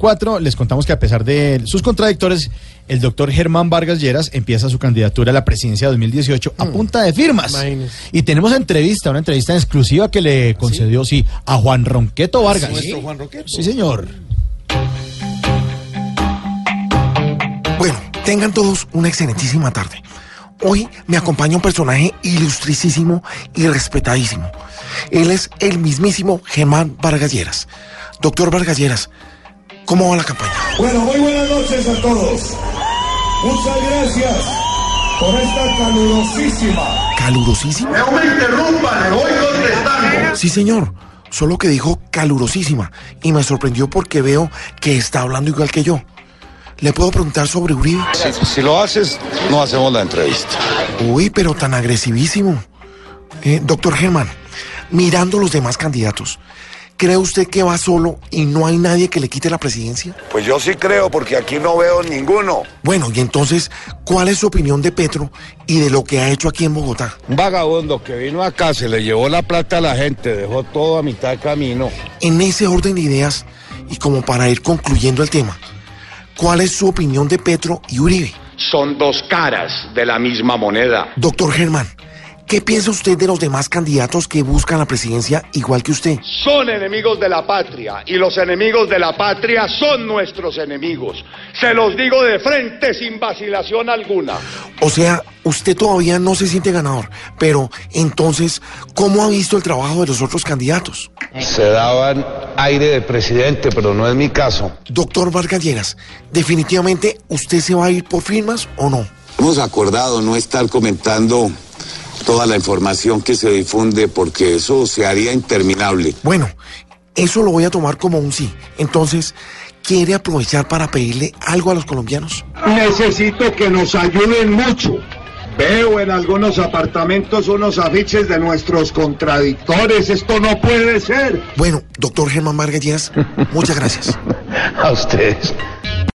Cuatro, les contamos que a pesar de sus contradictores, el doctor Germán Vargas Lleras empieza su candidatura a la presidencia de 2018 a punta de firmas. Y tenemos entrevista, una entrevista exclusiva que le concedió, sí, a Juan Ronqueto Vargas. ¿Nuestro Juan Ronqueto? Sí, señor. Bueno, tengan todos una excelentísima tarde. Hoy me acompaña un personaje ilustricísimo y respetadísimo. Él es el mismísimo Germán Vargas Lleras. Doctor Vargas Lleras, ¿cómo va la campaña? Bueno, muy buenas noches a todos. Muchas gracias por esta calurosísima. ¿Calurosísima? No me interrumpa, le voy contestando. Sí, señor. Solo que dijo calurosísima y me sorprendió porque veo que está hablando igual que yo. ¿Le puedo preguntar sobre Uribe? Si, si lo haces, no hacemos la entrevista. Uy, pero tan agresivísimo. Eh, doctor Germán, mirando los demás candidatos, ¿cree usted que va solo y no hay nadie que le quite la presidencia? Pues yo sí creo, porque aquí no veo ninguno. Bueno, y entonces, ¿cuál es su opinión de Petro y de lo que ha hecho aquí en Bogotá? Un vagabundo que vino acá, se le llevó la plata a la gente, dejó todo a mitad de camino. En ese orden de ideas, y como para ir concluyendo el tema, ¿cuál es su opinión de Petro y Uribe? Son dos caras de la misma moneda. Doctor Germán, ¿qué piensa usted de los demás candidatos que buscan la presidencia igual que usted? Son enemigos de la patria y los enemigos de la patria son nuestros enemigos. Se los digo de frente sin vacilación alguna. O sea, usted todavía no se siente ganador, pero entonces, ¿cómo ha visto el trabajo de los otros candidatos? Se daban aire de presidente, pero no es mi caso. Doctor Vargas Lleras, definitivamente, ¿usted se va a ir por firmas o no? Hemos acordado no estar comentando toda la información que se difunde porque eso se haría interminable. Bueno, eso lo voy a tomar como un sí. Entonces, ¿quiere aprovechar para pedirle algo a los colombianos? Necesito que nos ayuden mucho. Veo en algunos apartamentos unos afiches de nuestros contradictores. Esto no puede ser. Bueno, doctor Germán Vargas Lleras, muchas gracias. A ustedes.